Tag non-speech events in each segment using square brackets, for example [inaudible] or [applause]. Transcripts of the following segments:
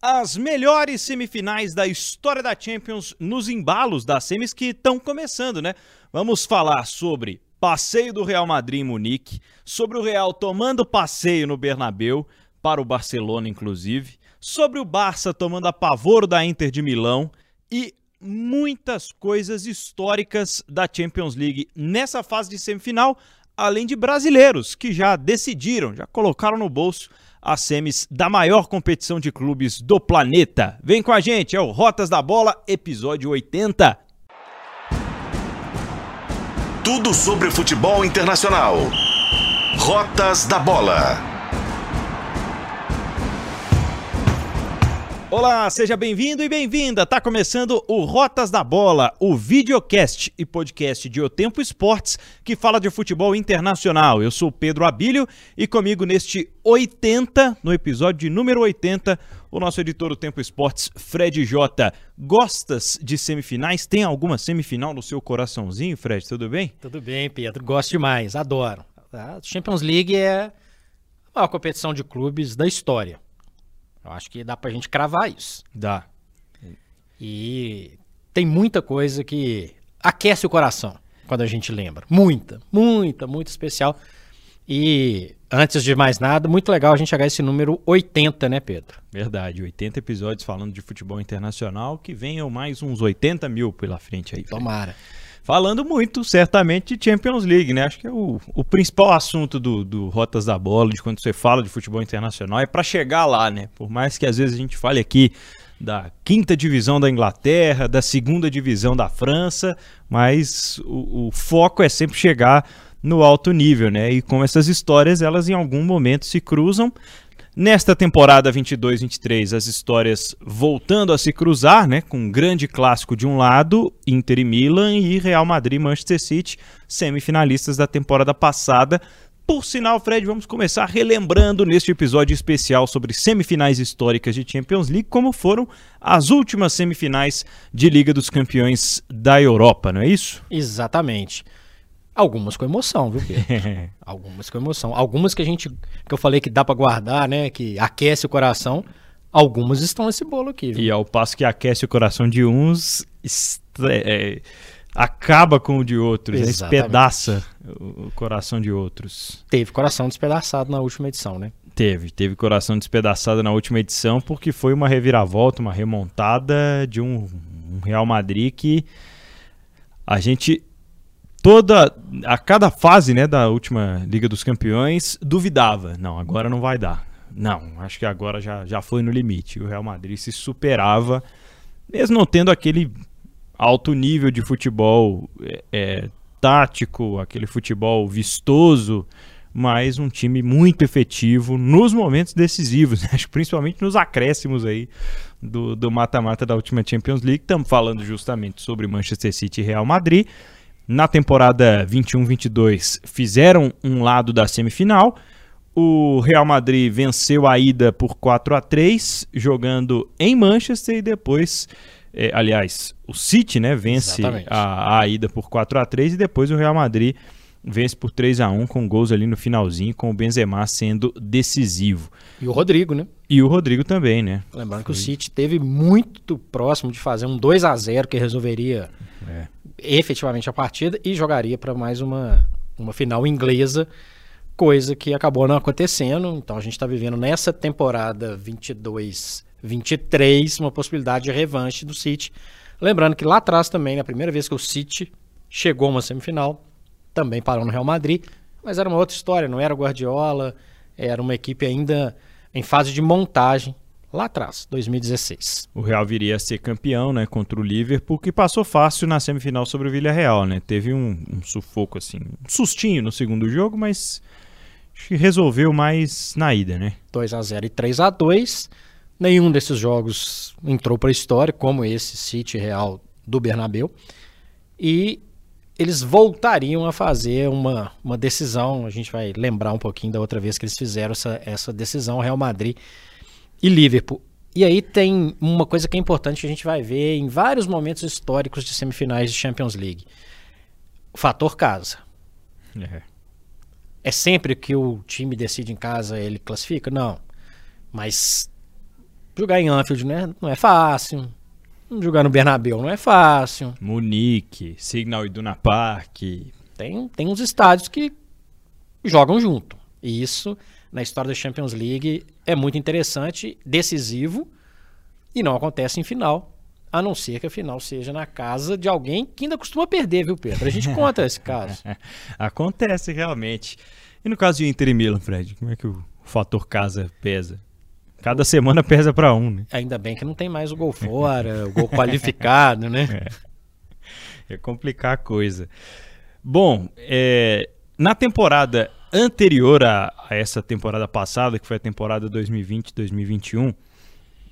As melhores semifinais da história da Champions nos embalos das semis que estão começando, né? Vamos falar sobre passeio do Real Madrid em Munique, sobre o Real tomando passeio no Bernabeu, para o Barcelona inclusive, sobre o Barça tomando apavoro da Inter de Milão e muitas coisas históricas da Champions League nessa fase de semifinal, além de brasileiros que já decidiram, já colocaram no bolso as semis da maior competição de clubes do planeta. Vem com a gente, é o Rotas da Bola, episódio 80. Tudo sobre futebol internacional. Rotas da Bola. Olá, seja bem-vindo e bem-vinda. Tá começando o Rotas da Bola, o videocast e podcast de O Tempo Esportes que fala de futebol internacional. Eu sou Pedro Abílio e comigo neste 80, no episódio de número 80, o nosso editor do Tempo Esportes, Fred J. Gostas de semifinais? Tem alguma semifinal no seu coraçãozinho, Fred? Tudo bem? Tudo bem, Pedro. Gosto demais, adoro. A Champions League é a maior competição de clubes da história. Eu acho que dá pra gente cravar isso. Dá. E tem muita coisa que aquece o coração quando a gente lembra. Muita, muita, muito especial. E antes de mais nada, muito legal a gente chegar a esse número 80, né, Pedro? Verdade, 80 episódios falando de futebol internacional, que venham mais uns 80 mil pela frente aí. Fred. Falando muito, certamente, de Champions League, né? Acho que é o, o principal assunto do, do Rotas da Bola, de quando você fala de futebol internacional, é para chegar lá, né? Por mais que às vezes a gente fale aqui da quinta divisão da Inglaterra, da segunda divisão da França, mas o, o foco é sempre chegar no alto nível, né? E como essas histórias, elas em algum momento se cruzam. Nesta temporada 22-23, as histórias voltando a se cruzar, né, com um grande clássico de um lado, Inter e Milan e Real Madrid Manchester City, semifinalistas da temporada passada. Por sinal, Fred, vamos começar relembrando neste episódio especial sobre semifinais históricas de Champions League, como foram as últimas semifinais de Liga dos Campeões da Europa, não é isso? Exatamente. Algumas com emoção, viu, Pedro? [laughs] Algumas com emoção. Algumas que a gente. que eu falei que dá pra guardar, né? Que aquece o coração. Algumas estão nesse bolo aqui, viu? E ao passo que aquece o coração de uns, é, acaba com o de outros, né? Exatamente. espedaça o o coração de outros. Teve coração despedaçado na última edição, né? Teve, teve coração despedaçado na última edição porque foi uma reviravolta, uma remontada de um, um Real Madrid que a gente toda a cada fase, né, da última Liga dos Campeões duvidava, não, agora não vai dar. Não, acho que agora já, já foi no limite. O Real Madrid se superava, mesmo não tendo aquele alto nível de futebol é, é, tático, aquele futebol vistoso, mas um time muito efetivo nos momentos decisivos, [laughs] né? principalmente nos acréscimos aí do mata-mata da última Champions League. Estamos falando justamente sobre Manchester City e Real Madrid. Na temporada 21-22 fizeram um lado da semifinal. O Real Madrid venceu a ida por 4 a 3 jogando em Manchester e depois, eh, aliás, o City, né, vence a, a ida por 4 a 3 e depois o Real Madrid vence por 3 a 1 com gols ali no finalzinho, com o Benzema sendo decisivo. E o Rodrigo, né? E o Rodrigo também, né? Lembrando que o City teve muito próximo de fazer um 2 a 0 que resolveria É. efetivamente a partida e jogaria para mais uma, uma final inglesa, coisa que acabou não acontecendo. Então a gente está vivendo nessa temporada 22-23 uma possibilidade de revanche do City. Lembrando que lá atrás também, na primeira vez que o City chegou a uma semifinal, também parou no Real Madrid, mas era uma outra história, não era o Guardiola, era uma equipe ainda em fase de montagem lá atrás, 2016. O Real viria a ser campeão, né, contra o Liverpool, que passou fácil na semifinal sobre o Villarreal, né? Teve um, um sufoco assim, um sustinho no segundo jogo, mas acho que resolveu mais na ida, né? 2 a 0 e 3 a 2 Nenhum desses jogos entrou para a história, como esse City Real do Bernabeu. E eles voltariam a fazer uma, uma decisão. A gente vai lembrar um pouquinho da outra vez que eles fizeram essa, essa decisão, Real Madrid e Liverpool. E aí tem uma coisa que é importante que a gente vai ver em vários momentos históricos de semifinais de Champions League. O fator casa. É. É sempre que o time decide em casa, ele classifica? Não. Mas Jogar em Anfield não é, não é fácil. Jogar no Bernabéu não é fácil. Munique, Signal Iduna Park. Tem, tem uns estádios que jogam junto. E isso, na história da Champions League, é muito interessante, decisivo, e não acontece em final. A não ser que a final seja na casa de alguém que ainda costuma perder, viu, Pedro? A gente conta esse caso. [laughs] Acontece realmente. E no caso de Inter e Milan, Fred, como é que o fator casa pesa? Cada semana pesa para um, né? Ainda bem que não tem mais o gol fora, o gol qualificado, né? [laughs] É, é complicar a coisa. Bom, é, na temporada anterior a, a, essa temporada passada, que foi a temporada 2020-2021,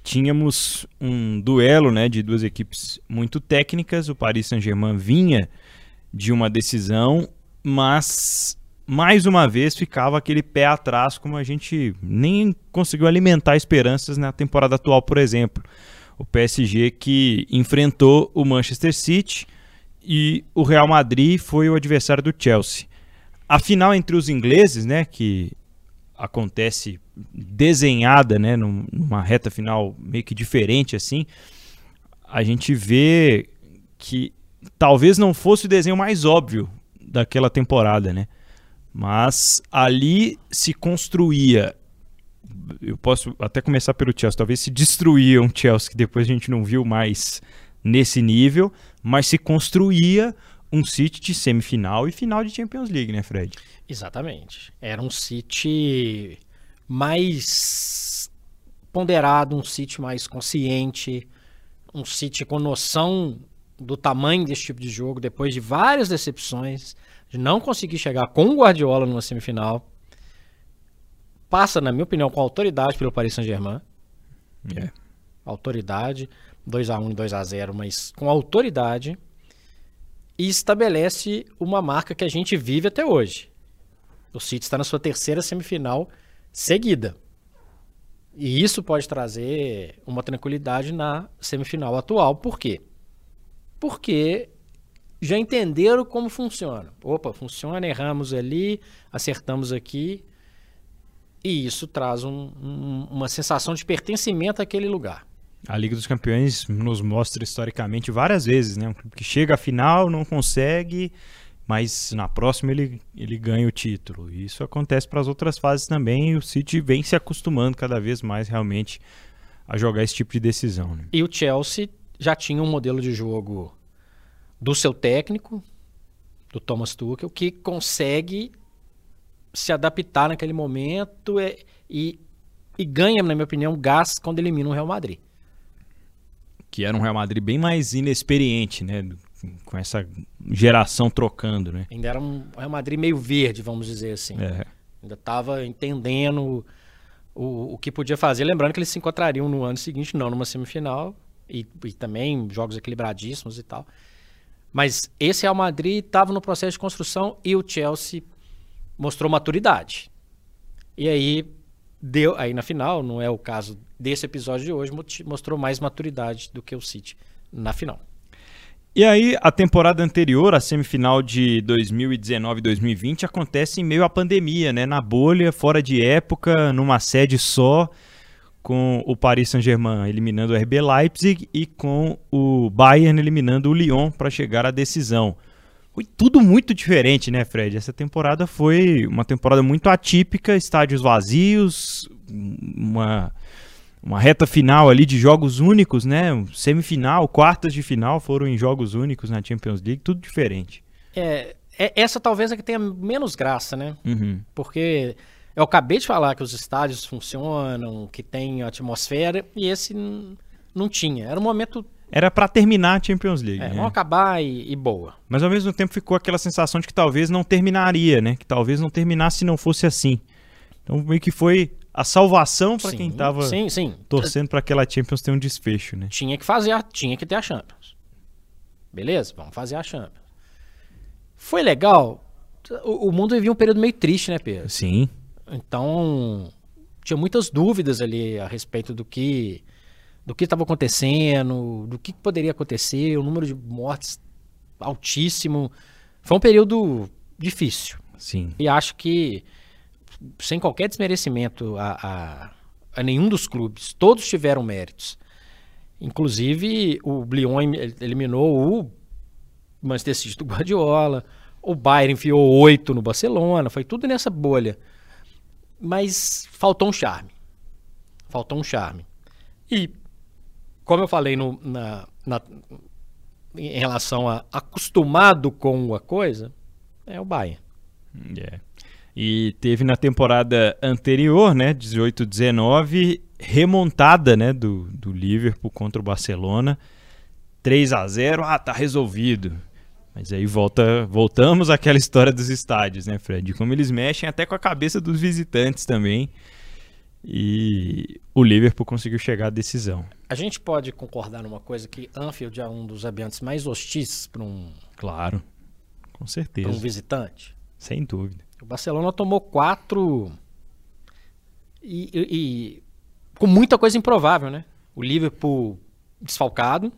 tínhamos um duelo né, de duas equipes muito técnicas. O Paris Saint-Germain vinha de uma decisão, mas mais uma vez ficava aquele pé atrás, como a gente nem conseguiu alimentar esperanças na temporada atual, por exemplo. O PSG que enfrentou o Manchester City e o Real Madrid foi o adversário do Chelsea. A final entre os ingleses, né, que acontece desenhada, né, numa reta final meio que diferente assim, a gente vê que talvez não fosse o desenho mais óbvio daquela temporada, né? Mas ali se construía. Eu posso até começar pelo Chelsea. Talvez se destruía um Chelsea que depois a gente não viu mais nesse nível, mas se construía um City de semifinal e final de Champions League, né, Fred? Exatamente. Era um City mais ponderado, um City mais consciente, um City com noção do tamanho desse tipo de jogo depois de várias decepções de não conseguir chegar com o Guardiola numa semifinal. Passa, na minha opinião, com autoridade pelo Paris Saint-Germain. É. Autoridade, 2 a 1 e 2 a 0 mas com autoridade. E estabelece uma marca que a gente vive até hoje. O City está na sua terceira semifinal seguida. E isso pode trazer uma tranquilidade na semifinal atual. Por quê? Porque já entenderam como funciona. Opa, funciona, erramos ali, acertamos aqui. E isso traz um, um, uma sensação de pertencimento àquele lugar. A Liga dos Campeões nos mostra historicamente várias vezes, né? Um clube que chega à final, não consegue, mas na próxima ele, ele ganha o título. E isso acontece para as outras fases também, e o City vem se acostumando cada vez mais realmente a jogar esse tipo de decisão. Né? E o Chelsea já tinha um modelo de jogo do seu técnico, do Thomas Tuchel, que consegue se adaptar naquele momento e, e, e ganha, na minha opinião, gás quando elimina o Real Madrid. Que era um Real Madrid bem mais inexperiente, né? Com essa geração trocando, né? Ainda era um Real Madrid meio verde, vamos dizer assim. É. Ainda estava entendendo o, o que podia fazer. Lembrando que eles se encontrariam no ano seguinte, não numa semifinal, e, e também jogos equilibradíssimos e tal. Mas esse Real Madrid estava no processo de construção e o Chelsea mostrou maturidade. E aí deu, aí na final, não é o caso desse episódio de hoje, mostrou mais maturidade do que o City na final. E aí, a temporada anterior, a semifinal de 2019-2020, acontece em meio à pandemia, né? Na bolha, fora de época, numa sede só com o Paris Saint-Germain eliminando o RB Leipzig e com o Bayern eliminando o Lyon para chegar à decisão. Foi tudo muito diferente, né, Fred? Essa temporada foi uma temporada muito atípica, estádios vazios, uma, uma reta final ali de jogos únicos, né? Semifinal, quartas de final foram em jogos únicos na Champions League, tudo diferente. É, é essa talvez é que tenha menos graça, né? Uhum. Porque eu acabei de falar que os estádios funcionam, que tem atmosfera, e esse não tinha. Era um momento. Era para terminar a Champions League. É, né? Vamos acabar e, e, boa. Mas ao mesmo tempo ficou aquela sensação de que talvez não terminaria, né? Que talvez não terminasse se não fosse assim. Então meio que foi a salvação para quem estava torcendo para aquela Champions ter um desfecho, né? Tinha que fazer, a, tinha que ter a Champions. Beleza? Vamos fazer a Champions. Foi legal. O, o mundo vivia um período meio triste, né, Pedro? Sim. Então, tinha muitas dúvidas ali a respeito do que do que estava acontecendo, do que poderia acontecer, o número de mortes altíssimo. Foi um período difícil. Sim. E acho que, sem qualquer desmerecimento a, a, a nenhum dos clubes. Todos tiveram méritos. Inclusive, o Lyon eliminou o Manchester City do Guardiola, o Bayern enfiou oito no Barcelona, foi tudo nessa bolha. Mas faltou um charme. Faltou um charme. E, como eu falei no, na, na, em relação a acostumado com a coisa, é o Bayern. Yeah. E teve na temporada anterior, né, 18-19, remontada, né, do, do Liverpool contra o Barcelona. 3 a 0, ah, tá resolvido. Mas aí volta, voltamos àquela história dos estádios, né, Fred? Como eles mexem até com a cabeça dos visitantes também. E o Liverpool conseguiu chegar à decisão. A gente pode concordar numa coisa que Anfield é um dos ambientes mais hostis para um. Claro, com certeza. Para um visitante. Sem dúvida. O Barcelona tomou quatro e, e, e, com muita coisa improvável, né? O Liverpool desfalcado,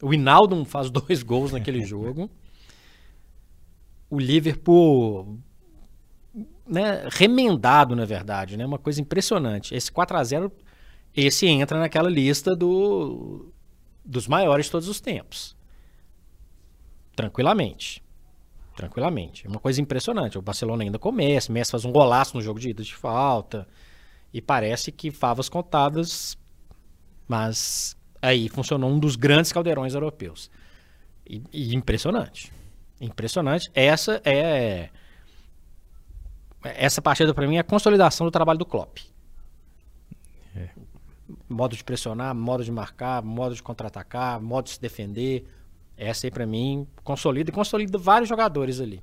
o Hinaldo faz dois [laughs] gols naquele [laughs] jogo, o Liverpool né, remendado, na verdade, né? Uma coisa impressionante. Esse 4 a 0 esse entra naquela lista do, dos maiores de todos os tempos. Tranquilamente. Tranquilamente. É uma coisa impressionante. O Barcelona ainda começa, Messi faz um golaço no jogo de ida de falta. E parece que favas contadas, mas aí funcionou um dos grandes caldeirões europeus. E, e impressionante. Impressionante. Essa é. Essa partida para mim é a consolidação do trabalho do Klopp. É. Modo de pressionar, modo de marcar, modo de contra-atacar, modo de se defender essa aí para mim consolida e consolida vários jogadores ali.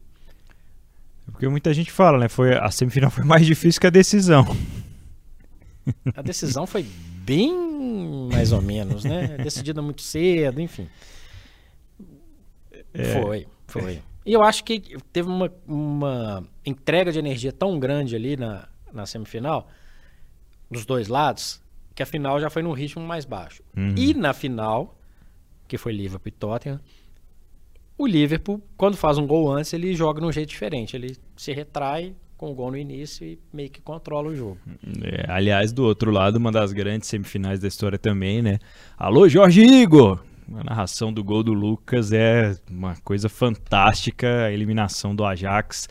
Porque muita gente fala, né? Foi, a semifinal foi mais difícil que a decisão. A decisão foi bem mais ou menos, né? [laughs] Decidida muito cedo, enfim. É. Foi, foi. E eu acho que teve uma, uma entrega de energia tão grande ali na, na semifinal, dos dois lados, que a final já foi num ritmo mais baixo. Uhum. E na final, que foi Liverpool e Tottenham. O Liverpool, quando faz um gol antes, ele joga de um jeito diferente. Ele se retrai com o gol no início e meio que controla o jogo. É, aliás, do outro lado, uma das grandes semifinais da história também, né? Alô, Jorge Igor! A narração do gol do Lucas é uma coisa fantástica, a eliminação do Ajax,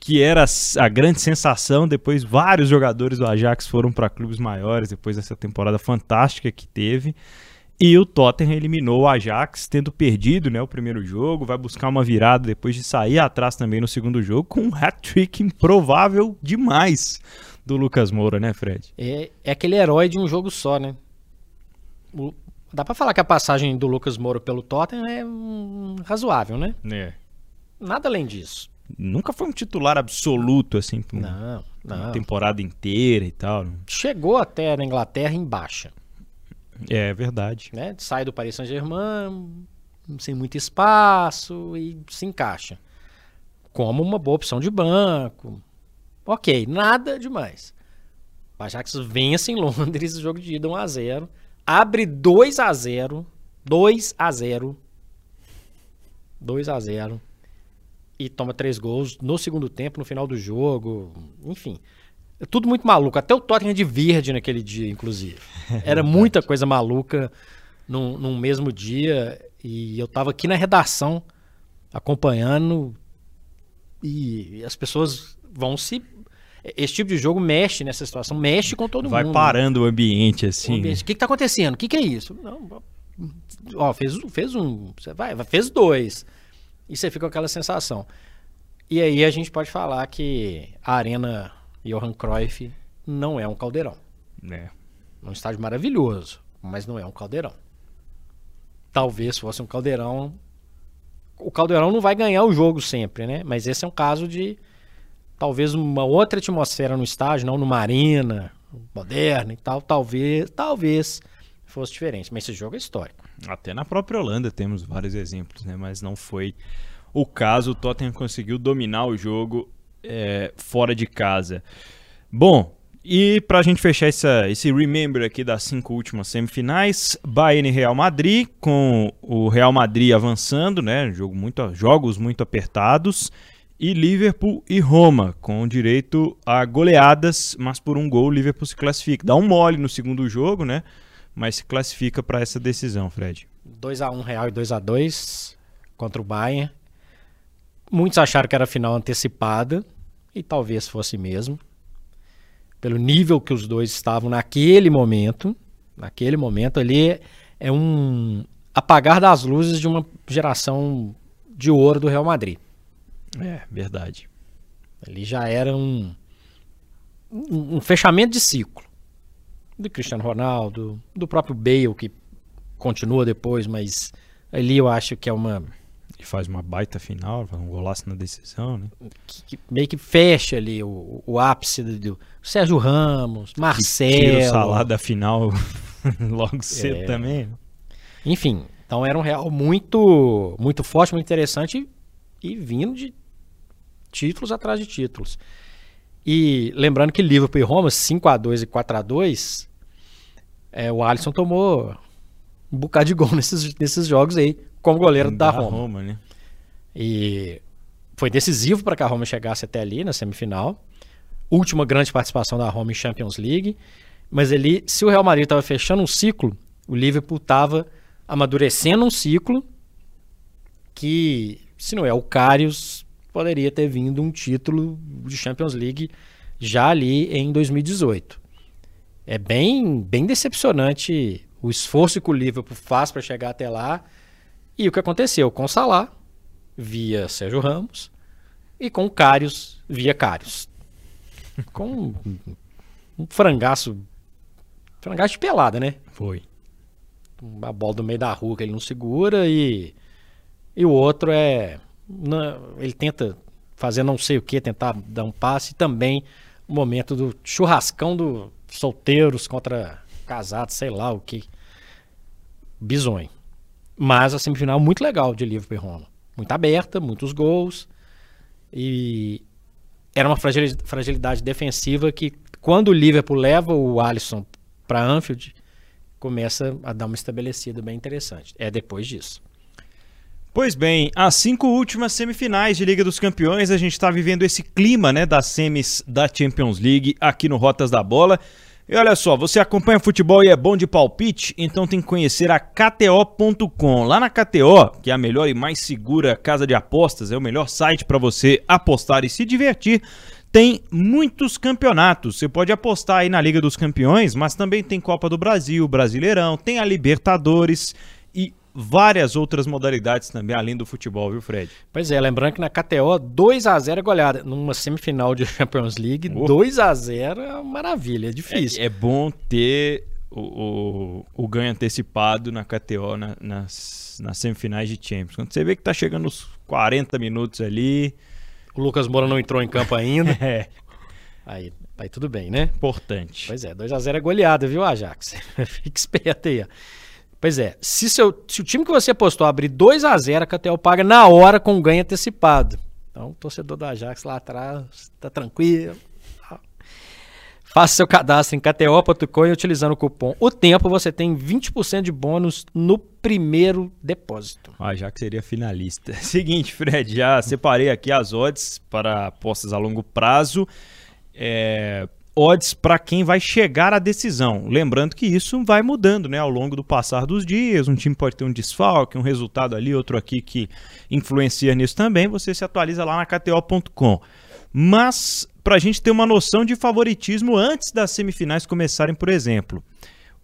que era a grande sensação. Depois, vários jogadores do Ajax foram para clubes maiores depois dessa temporada fantástica que teve. E o Tottenham eliminou o Ajax, tendo perdido né, o primeiro jogo, vai buscar uma virada depois de sair atrás também no segundo jogo, com um hat-trick improvável demais do Lucas Moura, né, Fred? É, é aquele herói de um jogo só, né? O, dá para falar que a passagem do Lucas Moura pelo Tottenham é um, razoável, né? É. Nada além disso. Nunca foi um titular absoluto, assim, não, não. temporada inteira e tal. Chegou até na Inglaterra em baixa. É verdade. Né? Sai do Paris Saint-Germain sem muito espaço e se encaixa. Como uma boa opção de banco. Ok, nada demais. O Ajax vence em [laughs] Londres, jogo de ida 1x0. Abre 2x0. 2x0. 2x0. E toma três gols no segundo tempo, no final do jogo. Enfim. É tudo muito maluco. Até o Tottenham de verde naquele dia, inclusive. [laughs] Era muita coisa maluca num, num mesmo dia. E eu estava aqui na redação acompanhando. E as pessoas vão se. Esse tipo de jogo mexe nessa situação, mexe com todo Vai mundo. Vai parando o ambiente assim. O que está acontecendo? O que, que, é isso? Não, ó, fez, fez um. Você vai, fez dois. E você fica com aquela sensação. E aí a gente pode falar que a Arena Johan Cruyff não é um caldeirão. É. É um estádio maravilhoso, mas não é um caldeirão. Talvez fosse um caldeirão. O caldeirão não vai ganhar o jogo sempre, né? Mas esse é um caso de talvez uma outra atmosfera no estádio, não numa arena moderna e tal. Talvez, talvez fosse diferente. Mas esse jogo é histórico. Até na própria Holanda temos vários exemplos, né? Mas não foi o caso. O Tottenham conseguiu dominar o jogo é, fora de casa. Bom, e para a gente fechar essa, esse remember aqui das cinco últimas semifinais, Bayern e Real Madrid, com o Real Madrid avançando, né? Jogo muito, jogos muito apertados. e Liverpool e Roma, com direito a goleadas, mas por um gol o Liverpool se classifica. Dá um mole no segundo jogo, né? Mas se classifica para essa decisão, Fred. 2 a 1 Real e 2 a 2 contra o Bayern. Muitos acharam que era final antecipada e talvez fosse mesmo. Pelo nível que os dois estavam naquele momento, naquele momento ali é um apagar das luzes de uma geração de ouro do Real Madrid. É, verdade. Ali já era um, um, um fechamento de ciclo. Do Cristiano Ronaldo, do próprio Bale, que continua depois, mas ali eu acho que é uma. E faz uma baita final, um golaço na decisão, né? Que, que meio que fecha ali o, o ápice do, Sérgio Ramos, Marcelo. Tira o salário da final [laughs] logo cedo É. também. Enfim, então era um Real muito, muito forte, muito interessante e vindo de títulos atrás de títulos. E lembrando que Liverpool e Roma, 5 a 2 e 4 a 2 é, o Alisson tomou um bocado de gol [laughs] nesses, nesses jogos aí, como goleiro da, Roma. né? E foi decisivo para que a Roma chegasse até ali na semifinal. Última grande participação da Roma em Champions League. Mas ali, se o Real Madrid estava fechando um ciclo, o Liverpool estava amadurecendo um ciclo que, se não é o Karius, poderia ter vindo um título de Champions League já ali em 2018. É bem, bem decepcionante o esforço que o Liverpool faz para chegar até lá e o que aconteceu com o Salah via Sérgio Ramos e com o Karius via Karius. [laughs] Com um, um frangaço, frangaço de pelada, né? Foi. Uma bola do meio da rua que ele não segura e, e o outro é. ele tenta fazer não sei o que, tentar dar um passe e também o momento do churrascão do solteiros contra casados, sei lá o que. Bisonho. Mas a semifinal muito legal de Liverpool e Roma. Muito aberta, muitos gols. E era uma fragili- fragilidade defensiva que, quando o Liverpool leva o Alisson para Anfield, começa a dar uma estabelecida bem interessante. É depois disso. Pois bem, as cinco últimas semifinais de Liga dos Campeões, a gente está vivendo esse clima né, das semis da Champions League aqui no Rotas da Bola. E olha só, você acompanha futebol e é bom de palpite? Então tem que conhecer a KTO.com. Lá na KTO, que é a melhor e mais segura casa de apostas, é o melhor site para você apostar e se divertir, tem muitos campeonatos. Você pode apostar aí na Liga dos Campeões, mas também tem Copa do Brasil, Brasileirão, tem a Libertadores várias outras modalidades também, além do futebol, viu, Fred? Pois é, lembrando que na KTO 2 a 0 é goleada. Numa semifinal de [laughs] Champions League, Oh. 2 a 0 é uma maravilha, é difícil. É, é bom ter o, o, o ganho antecipado na KTO na- nas, nas semifinais de Champions. Quando você vê que tá chegando os 40 minutos ali, O Lucas Moura não entrou em campo ainda. [laughs] é aí, aí tudo bem, né? importante. Pois é, 2 a 0 é goleada, viu, Ajax? [laughs] Fique esperto aí, ó. Pois é, se, seu, se o time que você apostou abrir 2 a 0 a KTO paga na hora com ganho antecipado. Então, o torcedor do Ajax lá atrás, tá tranquilo. Faça seu cadastro em kto.com e utilizando o cupom O Tempo você tem 20% de bônus no primeiro depósito. Ah, já que seria finalista. [laughs] Seguinte, Fred, já separei aqui as odds para apostas a longo prazo. É, odds para quem vai chegar à decisão. Lembrando que isso vai mudando né, ao longo do passar dos dias. Um time pode ter um desfalque, um resultado ali, outro aqui que influencia nisso também. Você se atualiza lá na KTO.com. Mas para a gente ter uma noção de favoritismo antes das semifinais começarem, por exemplo,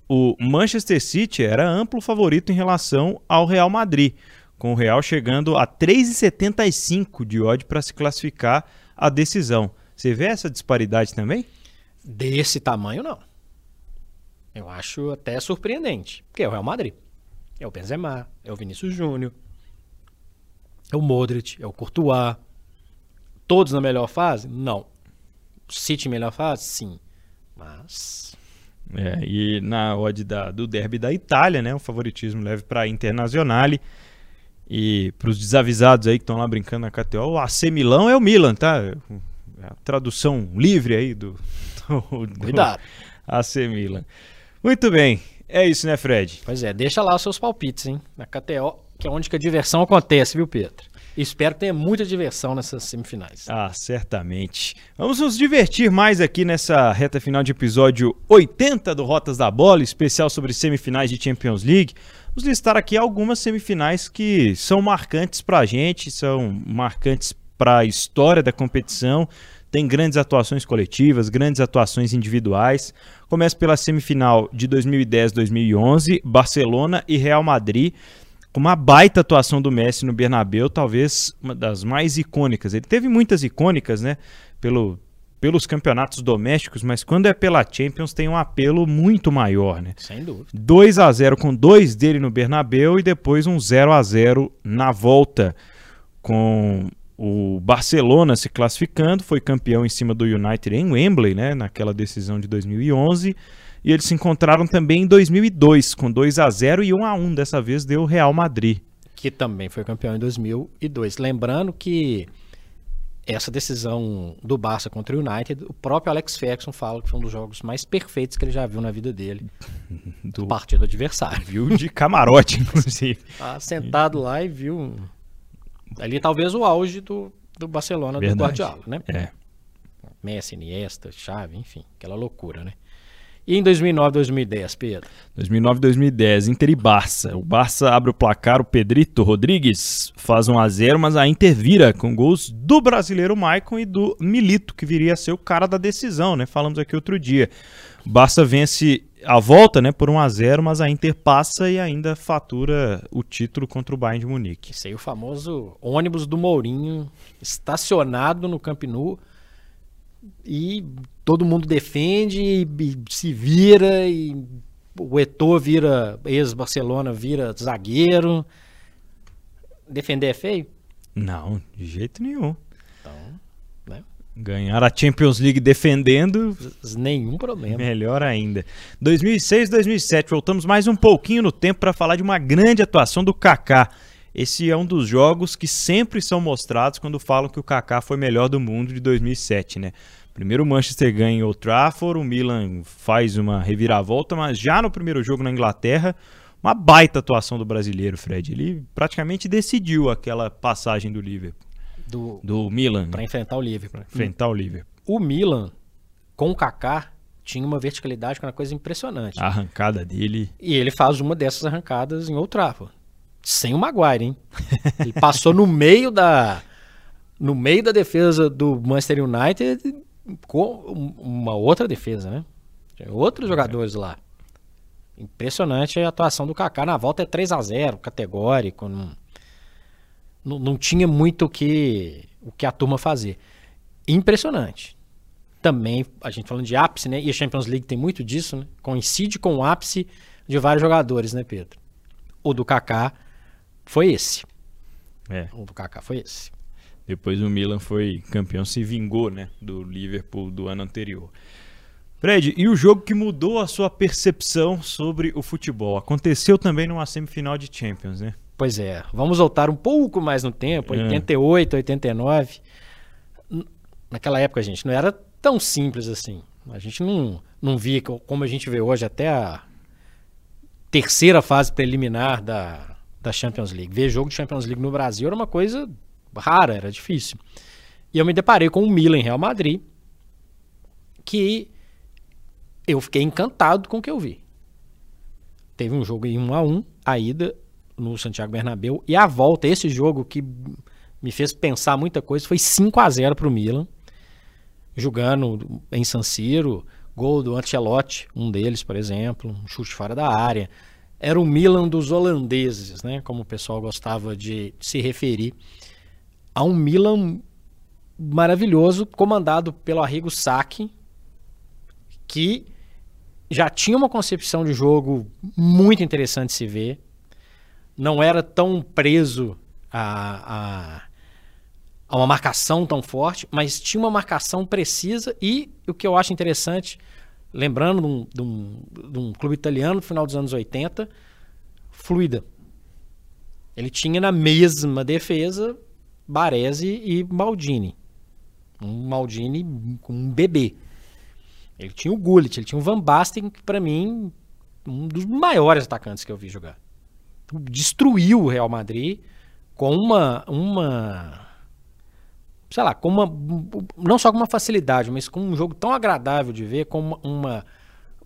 o Manchester City era amplo favorito em relação ao Real Madrid, com o Real chegando a 3,75 de odd para se classificar à decisão. Você vê essa disparidade também? Desse tamanho, não. Eu acho até surpreendente. Porque é o Real Madrid. É o Benzema, é o Vinícius Júnior, é o Modric, é o Courtois. Todos na melhor fase? Não. City em melhor fase? Sim. Mas. É, e na odd da, do derby da Itália, né? O favoritismo leve para a Internazionale. E para os desavisados aí que estão lá brincando na KTO, o AC Milão é o Milan, tá? A tradução livre aí do, [laughs] do, do Cuidado. AC Milan. Muito bem, é isso, né, Fred? Pois é, deixa lá os seus palpites, hein? Na KTO, que é onde que a diversão acontece, viu, Pedro? Espero que tenha muita diversão nessas semifinais. Ah, certamente. Vamos nos divertir mais aqui nessa reta final de episódio 80 do Rotas da Bola, especial sobre semifinais de Champions League. Vamos listar aqui algumas semifinais que são marcantes para a gente, são marcantes para a história da competição. Tem grandes atuações coletivas, grandes atuações individuais. Começa pela semifinal de 2010-2011, Barcelona e Real Madrid com uma baita atuação do Messi no Bernabéu, talvez uma das mais icônicas. Ele teve muitas icônicas, né, pelo, pelos campeonatos domésticos, mas quando é pela Champions tem um apelo muito maior, né? Sem dúvida. 2 a 0 com dois dele no Bernabéu e depois um 0 a 0 na volta com o Barcelona se classificando, foi campeão em cima do United em Wembley, né, naquela decisão de 2011. E eles se encontraram também em 2002, com 2 a 0 e 1 a 1 Dessa vez deu o Real Madrid. Que também foi campeão em 2002. Lembrando que essa decisão do Barça contra o United, o próprio Alex Ferguson fala que foi um dos jogos mais perfeitos que ele já viu na vida dele. [laughs] Do partido adversário. Viu de camarote, [laughs] inclusive. Tá sentado lá e viu. Ali talvez o auge do, do Barcelona Verdade. do Guardiola, né? É. Messi, Iniesta, Xavi, enfim, aquela loucura, né? E em 2009, 2010, Pedro? 2009, 2010, Inter e Barça. O Barça abre o placar, o Pedrito Rodrigues faz 1 a 0 mas a Inter vira com gols do brasileiro Maicon e do Milito, que viria a ser o cara da decisão, né? Falamos aqui outro dia. O Barça vence a volta, né, por 1 a 0, mas a Inter passa e ainda fatura o título contra o Bayern de Munique. Isso aí o famoso ônibus do Mourinho estacionado no Camp Nou e todo mundo defende e, e se vira e o Eto'o vira ex-Barcelona vira zagueiro. Defender é feio? Não, de jeito nenhum. Então, né? Ganhar a Champions League defendendo. Nenhum problema. Melhor ainda. 2006, 2007, voltamos mais um pouquinho no tempo para falar de uma grande atuação do Kaká. Esse é um dos jogos que sempre são mostrados quando falam que o Kaká foi melhor do mundo de 2007, né? Primeiro o Manchester ganha em Old Trafford, o Milan faz uma reviravolta, mas já no primeiro jogo na Inglaterra, uma baita atuação do brasileiro, Fred. Ele praticamente decidiu aquela passagem do Liverpool. Do, do Milan. Para enfrentar o Liverpool. Enfrentar o Liverpool. O Milan, com o Kaká, tinha uma verticalidade que era uma coisa impressionante. A arrancada dele. E ele faz uma dessas arrancadas em Old Trafford. Sem o Maguire, hein? Ele passou no meio da no meio da defesa do Manchester United com uma outra defesa, né? Tem outros é. jogadores lá. Impressionante a atuação do Kaká. Na volta é 3 a 0 categórico. Não, não, não tinha muito o que, o que a turma fazer. Impressionante. Também, a gente falando de ápice, né? E a Champions League tem muito disso, né? Coincide com o ápice de vários jogadores, né, Pedro? O do Kaká foi esse. É. O do Kaká foi esse. Depois o Milan foi campeão, se vingou né, do Liverpool do ano anterior. Fred, e o jogo que mudou a sua percepção sobre o futebol? Aconteceu também numa semifinal de Champions, né? Pois é. Vamos voltar um pouco mais no tempo, 88, é. 89. Naquela época, gente, não era tão simples assim. A gente não, não via como a gente vê hoje até a terceira fase preliminar da, da Champions League. Ver jogo de Champions League no Brasil era uma coisa rara, era difícil. E eu me deparei com o Milan Real Madrid, que eu fiquei encantado com o que eu vi. Teve um jogo em 1 a 1 a ida no Santiago Bernabéu e a volta, esse jogo que me fez pensar muita coisa, foi 5 a 0 para o Milan, jogando em San Siro, gol do Ancelotti, um deles, por exemplo, um chute fora da área. Era o Milan dos holandeses, né, como o pessoal gostava de se referir a um Milan maravilhoso, comandado pelo Arrigo Sacchi, que já tinha uma concepção de jogo muito interessante de se ver, não era tão preso a, a, a, uma marcação tão forte, mas tinha uma marcação precisa e o que eu acho interessante, lembrando de um, de um, de um clube italiano no final dos anos 80, fluida. Ele tinha na mesma defesa Baresi e Maldini. Um Maldini com um bebê. Ele tinha o Gullit, ele tinha o Van Basten, que para mim, um dos maiores atacantes que eu vi jogar. Destruiu o Real Madrid com uma, uma sei lá, com uma não só com uma facilidade, mas com um jogo tão agradável de ver, com uma, uma,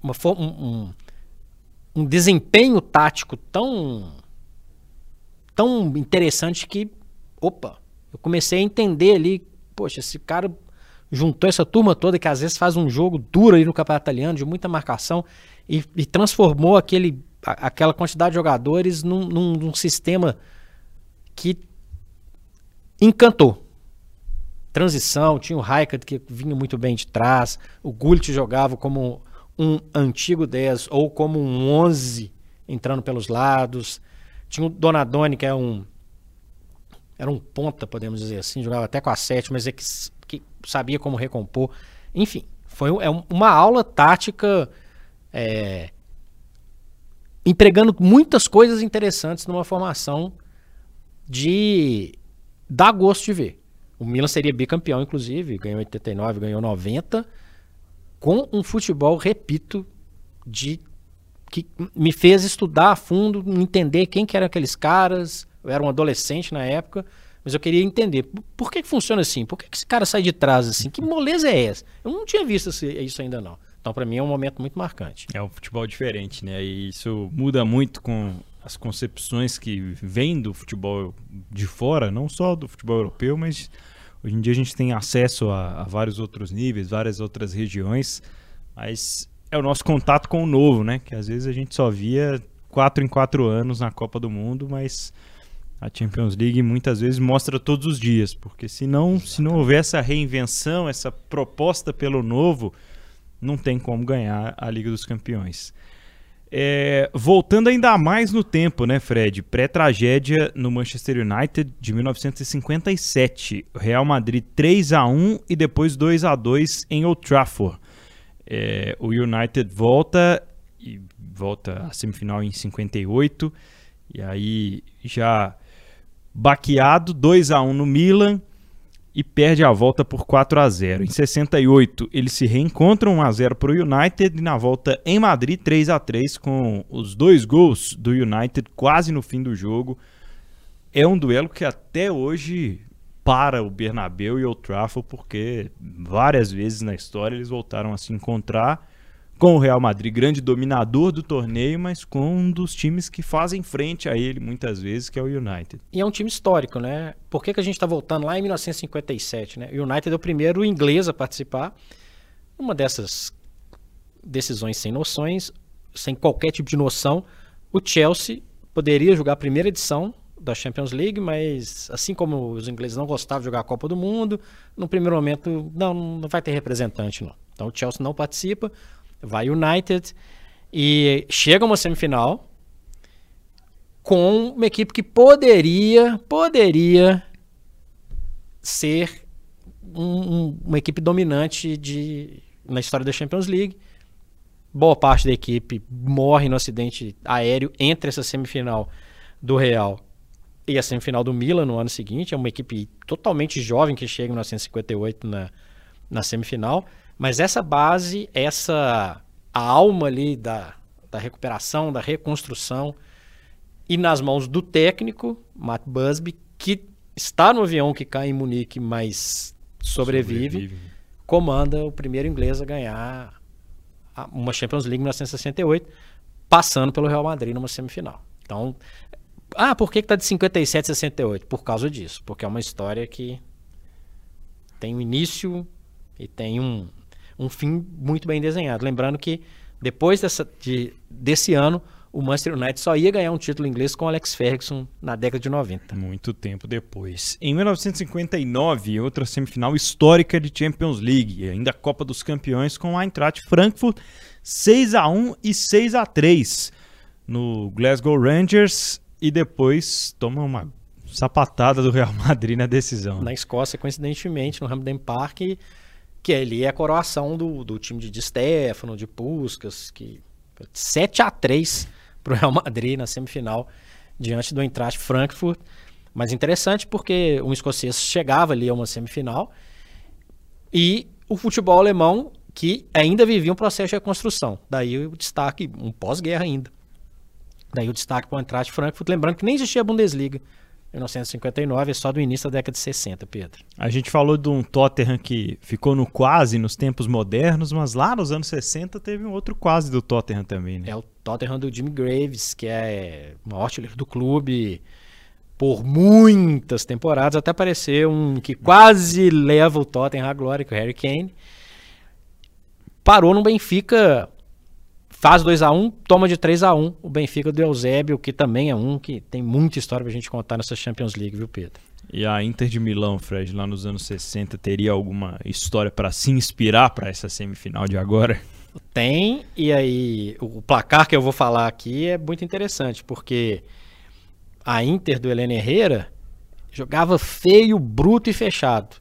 uma um, um, um desempenho tático tão tão interessante que, opa, eu comecei a entender ali, poxa, esse cara juntou essa turma toda que às vezes faz um jogo duro aí no campeonato italiano, de muita marcação, e, e transformou aquele, a, aquela quantidade de jogadores num, num, num sistema que encantou. Transição, tinha o Raikkonen que vinha muito bem de trás, o Gullit jogava como um antigo 10 ou como um 11 entrando pelos lados. Tinha o Donadoni, que é um era um ponta, podemos dizer assim, jogava até com a 7, mas é que, que sabia como recompor. Enfim, foi é uma aula tática é, empregando muitas coisas interessantes numa formação de dar gosto de ver. O Milan seria bicampeão, inclusive, ganhou 89, ganhou 90, com um futebol, repito, de que me fez estudar a fundo, entender quem que eram aqueles caras. Eu era um adolescente na época, mas eu queria entender por que, que funciona assim, por que, que esse cara sai de trás assim, que moleza é essa? Eu não tinha visto isso ainda não. Então, para mim, é um momento muito marcante. É um futebol diferente, né? E isso muda muito com as concepções que vêm do futebol de fora, não só do futebol europeu, mas Hoje em dia a gente tem acesso a, a vários outros níveis, várias outras regiões, mas é o nosso contato com o novo, né? Que às vezes a gente só via quatro em quatro anos na Copa do Mundo, mas a Champions League muitas vezes mostra todos os dias, porque se não, se não houver essa reinvenção, essa proposta pelo novo, não tem como ganhar a Liga dos Campeões. É, voltando ainda mais no tempo, né, Fred? Pré-tragédia no Manchester United de 1957. Real Madrid 3 a 1 e depois 2 a 2 em Old Trafford. É, o United volta e volta à semifinal em 58 e aí já baqueado 2 a 1 no Milan e perde a volta por 4 a 0. Em 68, eles se reencontram 1 a 0 para o United e na volta em Madrid 3 a 3 com os dois gols do United quase no fim do jogo. É um duelo que até hoje para o Bernabéu e o Trafford porque várias vezes na história eles voltaram a se encontrar com o Real Madrid, grande dominador do torneio, mas com um dos times que fazem frente a ele muitas vezes, que é o United. E é um time histórico, né? Por que, que a gente está voltando lá em 1957, né? O United é o primeiro inglês a participar. Uma dessas decisões sem noções, sem qualquer tipo de noção, o Chelsea poderia jogar a primeira edição da Champions League, mas assim como os ingleses não gostavam de jogar a Copa do Mundo, no primeiro momento não, não vai ter representante não. Então o Chelsea não participa, vai United e chega uma semifinal com uma equipe que poderia, poderia ser um, um, uma equipe dominante de, na história da Champions League. Boa parte da equipe morre no acidente aéreo entre essa semifinal do Real e a semifinal do Milan no ano seguinte. É uma equipe totalmente jovem que chega em 1958 na, na semifinal. Mas essa base, essa a alma ali da, da recuperação, da reconstrução, e nas mãos do técnico, Matt Busby, que está no avião que cai em Munique, mas sobrevive, sobrevive. comanda o primeiro inglês a ganhar uma Champions League em 1968, passando pelo Real Madrid numa semifinal. Então, ah, por que está de 57 a 68? Por causa disso, porque é uma história que tem um início e tem um, um fim muito bem desenhado. Lembrando que depois dessa, de, desse ano, o Manchester United só ia ganhar um título inglês com Alex Ferguson na década de 90. Muito tempo depois. Em 1959, outra semifinal histórica de Champions League, ainda a Copa dos Campeões com a Eintracht Frankfurt, 6 a 1 e 6 a 3 no Glasgow Rangers e depois toma uma sapatada do Real Madrid na decisão. Na Escócia, coincidentemente, no Hampden Park, que ali é a coroação do, do time de Di Stefano, de Puskas, que 7 a 3 para o Real Madrid na semifinal diante do Eintracht Frankfurt. Mas interessante porque um escocês chegava ali a uma semifinal e o futebol alemão que ainda vivia um processo de reconstrução. Daí o destaque, um pós-guerra ainda. Daí o destaque para o Eintracht Frankfurt, lembrando que nem existia a Bundesliga 1959 é só do início da década de 60, Pedro. A gente falou de um Tottenham que ficou no quase nos tempos modernos, mas lá nos anos 60 teve um outro quase do Tottenham também, né? É o Tottenham do Jimmy Graves, que é o maior artilheiro do clube por muitas temporadas, até aparecer um que quase leva o Tottenham à glória, que é o Harry Kane. Parou no Benfica faz 2 a 1 toma de 3 a 1 o Benfica do Eusébio, que também é um que tem muita história pra gente contar nessa Champions League, viu, Pedro? E a Inter de Milão, Fred, lá nos anos 60, teria alguma história para se inspirar para essa semifinal de agora? Tem, e aí o placar que eu vou falar aqui é muito interessante, porque a Inter do Helena Herrera jogava feio, bruto e fechado.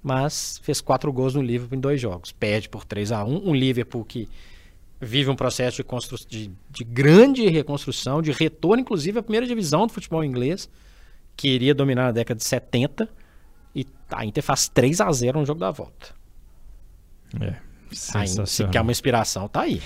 Mas fez quatro gols no Liverpool em dois jogos. Perde por 3 a 1 Um Liverpool que vive um processo de, de, de, grande reconstrução, de retorno, inclusive, à primeira divisão do futebol inglês, que iria dominar na década de 70. E a Inter faz 3 a 0 no jogo da volta. É. A se quer uma inspiração, tá aí.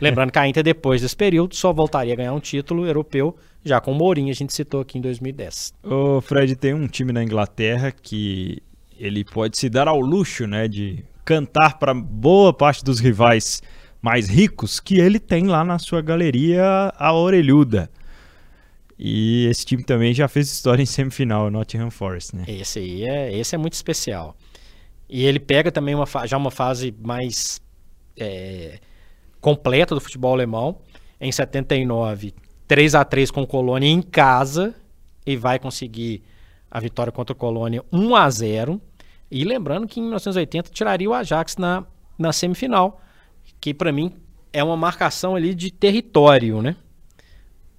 Lembrando que a Inter, depois desse período, só voltaria a ganhar um título europeu, já com o Mourinho, a gente citou aqui em 2010. Ô, Fred, tem um time na Inglaterra que ele pode se dar ao luxo, né, de cantar para boa parte dos rivais mais ricos que ele tem lá na sua galeria a Orelhuda. E esse time também já fez história em semifinal, Nottingham Forest, né? Esse aí é, esse é muito especial. E ele pega também uma, já uma fase mais é, completa do futebol alemão. Em 79, 3 a 3 com o Colônia em casa e vai conseguir a vitória contra o Colônia 1 a 0. E lembrando que em 1980 tiraria o Ajax na, na semifinal que para mim é uma marcação ali de território, né?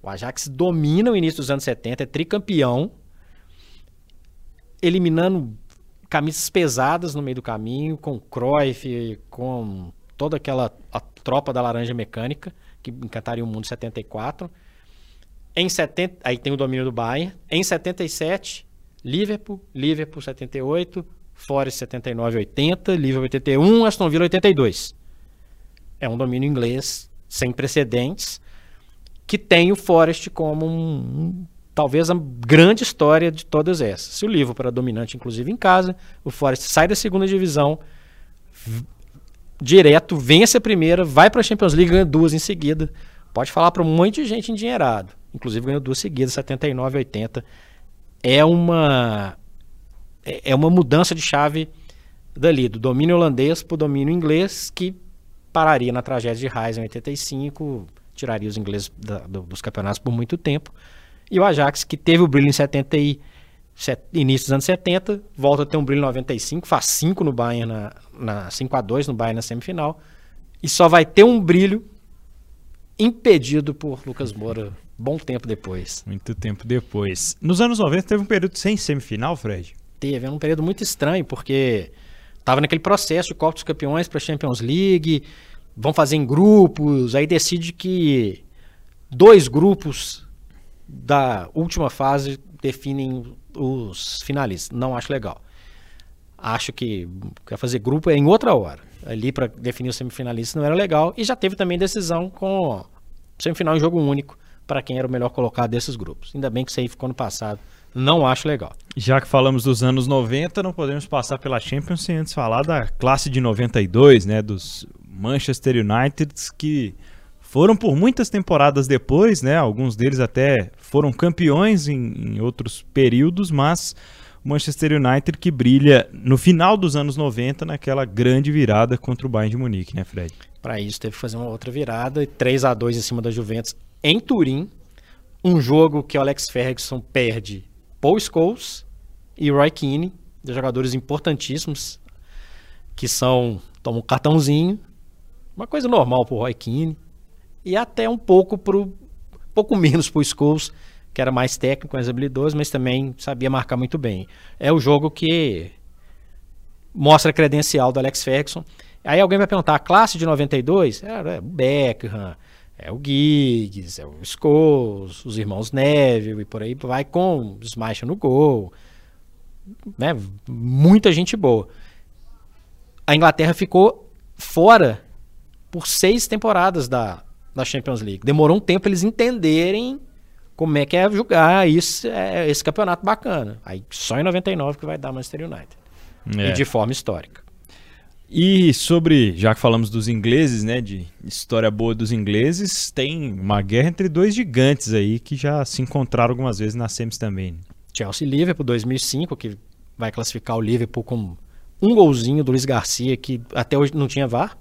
O Ajax domina o início dos anos 70, é tricampeão, eliminando camisas pesadas no meio do caminho, com Cruyff, com toda aquela a tropa da laranja mecânica, que encantaria o mundo em 74. Em 70, aí tem o domínio do Bayern. Em 77, Liverpool, Liverpool 78, Forest 79 80, Liverpool 81, Aston Villa 82 é um domínio inglês sem precedentes, que tem o Forest como um, um, talvez a grande história de todas essas. Se o Liverpool era dominante, inclusive em casa, o Forest sai da segunda divisão, direto, vence a primeira, vai para a Champions League, ganha duas em seguida. Pode falar para um monte de gente endinheirado. Inclusive ganhou duas seguidas, 79 e 80. É uma é, é uma mudança de chave dali, do domínio holandês para o domínio inglês, que pararia na tragédia de Heisen em 85, tiraria os ingleses da, do, dos campeonatos por muito tempo. E o Ajax, que teve o brilho em 70 e set, início dos anos 70, volta a ter um brilho em 95, faz 5 no Bayern na, na 5 a 2 no Bayern na semifinal, e só vai ter um brilho impedido por Lucas Moura [laughs] bom tempo depois. Muito tempo depois. Nos anos 90 teve um período sem semifinal, Fred? Teve, um período muito estranho, porque Tava naquele processo Copa dos Campeões para Champions League, vão fazer em grupos, aí decide que dois grupos da última fase definem os finalistas. Não acho legal. Acho que quer fazer grupo é em outra hora. Ali para definir os semifinalistas não era legal e já teve também decisão com semifinal em jogo único para quem era o melhor colocado desses grupos. Ainda bem que isso aí ficou no passado. Não acho legal. Já que falamos dos anos 90, não podemos passar pela Champions sem antes falar da classe de 92, né, dos Manchester United que foram por muitas temporadas depois, né? Alguns deles até foram campeões em, em outros períodos, mas o Manchester United que brilha no final dos anos 90 naquela grande virada contra o Bayern de Munique, né, Fred? Para isso teve que fazer uma outra virada, 3 a 2 em cima da Juventus em Turim, um jogo que o Alex Ferguson perde Paul Scholes e Roy Keane, jogadores importantíssimos, que são tomam um cartãozinho, uma coisa normal pro Roy Keane, e até um pouco pro pouco menos pro Scholes, que era mais técnico, mais habilidoso, mas também sabia marcar muito bem. É o jogo que mostra a credencial do Alex Ferguson. Aí alguém vai perguntar, a classe de 92? É, é Beckham, é o Giggs, é o Scholes, os irmãos Neville e por aí vai com Smash no gol. Né? Muita gente boa. A Inglaterra ficou fora por seis temporadas da, da Champions League. Demorou um tempo eles entenderem como é que é jogar isso, é, esse campeonato bacana. Aí só em 99 que vai dar Manchester United. É. E de forma histórica. E sobre, já que falamos dos ingleses, né, de história boa dos ingleses, tem uma guerra entre dois gigantes aí que já se encontraram algumas vezes na semis também. Chelsea e Liverpool 2005, que vai classificar o Liverpool com um golzinho do Luiz Garcia que até hoje não tinha VAR.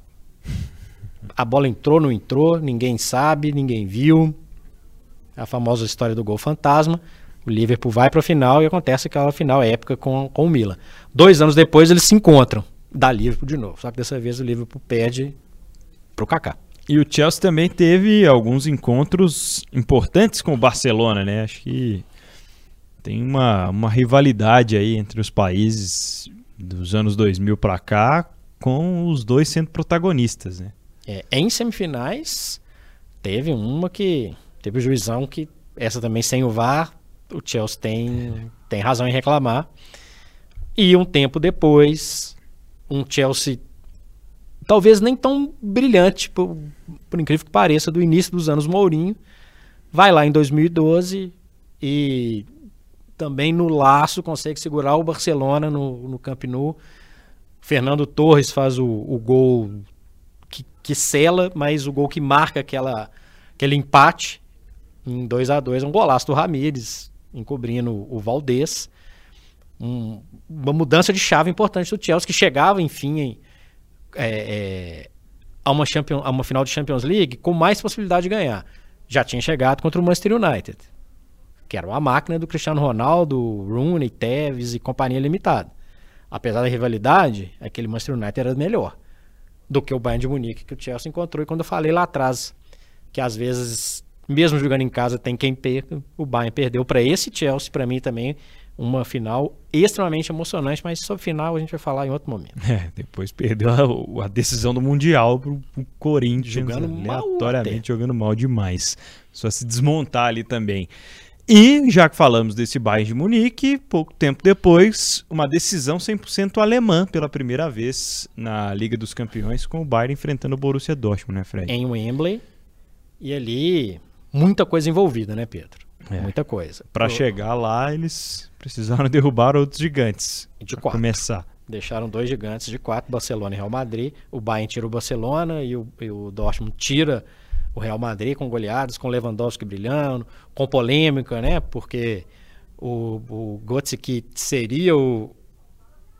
A bola entrou, não entrou, ninguém sabe, ninguém viu. A famosa história do gol fantasma. O Liverpool vai para a final e acontece aquela final épica com, com o Milan. Dois anos depois eles se encontram. Dá Liverpool de novo. Só que dessa vez o Liverpool perde pro Kaká. E o Chelsea também teve alguns encontros importantes com o Barcelona, né? Acho que tem uma, uma rivalidade aí entre os países dos anos 2000 para cá, com os dois sendo protagonistas, né? É, em semifinais, teve uma que teve o juizão que essa também sem o VAR, o Chelsea tem, tem razão em reclamar. E um tempo depois, um Chelsea talvez nem tão brilhante, por, por incrível que pareça, do início dos anos Mourinho, vai lá em 2012 e também no laço consegue segurar o Barcelona no, no Camp Nou. Fernando Torres faz o, o gol que, que sela, mas o gol que marca aquela, aquele empate em 2 a 2 um golaço do Ramires, encobrindo o Valdez. Um, uma mudança de chave importante do Chelsea, que chegava, enfim, em, é, é, a, uma a uma final de Champions League com mais possibilidade de ganhar. Já tinha chegado contra o Manchester United que era uma máquina do Cristiano Ronaldo, Rooney, Tevez e companhia limitada. Apesar da rivalidade, aquele Manchester United era melhor do que o Bayern de Munique que o Chelsea encontrou. E quando eu falei lá atrás que às vezes, mesmo jogando em casa, tem quem perca, o Bayern perdeu para esse Chelsea, para mim também uma final extremamente emocionante, mas sobre final a gente vai falar em outro momento. [laughs] É, depois perdeu a, a decisão do Mundial pro, pro Corinthians, Jogando mal aleatoriamente até. jogando mal demais. Só se desmontar ali também. E, já que falamos desse Bayern de Munique, pouco tempo depois, uma decisão 100% alemã pela primeira vez na Liga dos Campeões, com o Bayern enfrentando o Borussia Dortmund, né, Fred? Em Wembley, e ali muita coisa envolvida, né, Pedro? É. Muita coisa. Para chegar lá, eles precisaram [laughs] derrubar outros gigantes. De quatro. começar. Deixaram dois gigantes de quatro, Barcelona e Real Madrid. O Bayern tira o Barcelona e o, e o Dortmund tira o Real Madrid com goleadas, com Lewandowski brilhando, com polêmica, né? Porque o, o Götze, que seria o,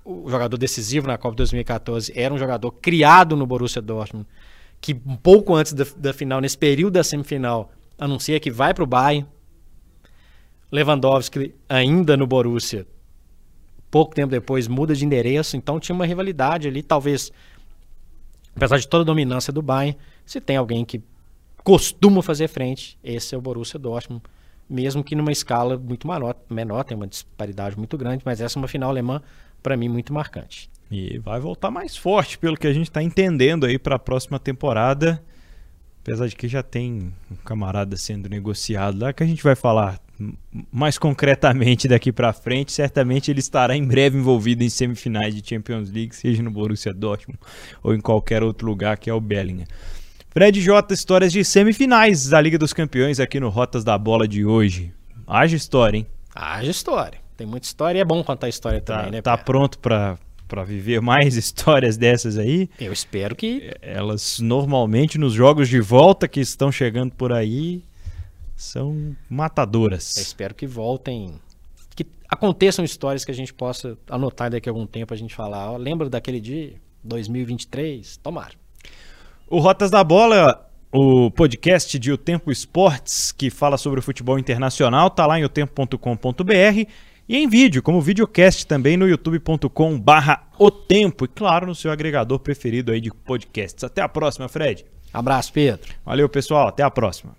o jogador decisivo na Copa 2014, era um jogador criado no Borussia Dortmund, que um pouco antes da, da final, nesse período da semifinal, anuncia que vai para o Bayern. Lewandowski ainda no Borussia, pouco tempo depois muda de endereço, então tinha uma rivalidade ali, talvez, apesar de toda a dominância do Bayern, se tem alguém que costuma fazer frente, esse é o Borussia Dortmund, mesmo que numa escala muito menor, menor tem uma disparidade muito grande, mas essa é uma final alemã, para mim, muito marcante. E vai voltar mais forte, pelo que a gente está entendendo aí para a próxima temporada. Apesar de que já tem um camarada sendo negociado lá, que a gente vai falar mais concretamente daqui para frente. Certamente ele estará em breve envolvido em semifinais de Champions League, seja no Borussia Dortmund ou em qualquer outro lugar que é o Bellingham. Fred J, histórias de semifinais da Liga dos Campeões aqui no Rotas da Bola de hoje. Haja história, hein? Haja história. Tem muita história e é bom contar história Tá, também, né? tá pronto para para viver mais [laughs] histórias dessas aí? Eu espero que elas normalmente nos jogos de volta que estão chegando por aí são matadoras. Eu espero que voltem, que aconteçam histórias que a gente possa anotar daqui a algum tempo a gente falar. Ó, lembra daquele dia, 2023? Tomara. O Rotas da Bola, o podcast de O Tempo Esportes, que fala sobre o futebol internacional, tá lá em otempo.com.br e em vídeo, como videocast também no youtube.com barra o tempo e claro, no seu agregador preferido aí de podcasts. Até a próxima, Fred. Abraço, Pedro. Valeu, pessoal. Até a próxima.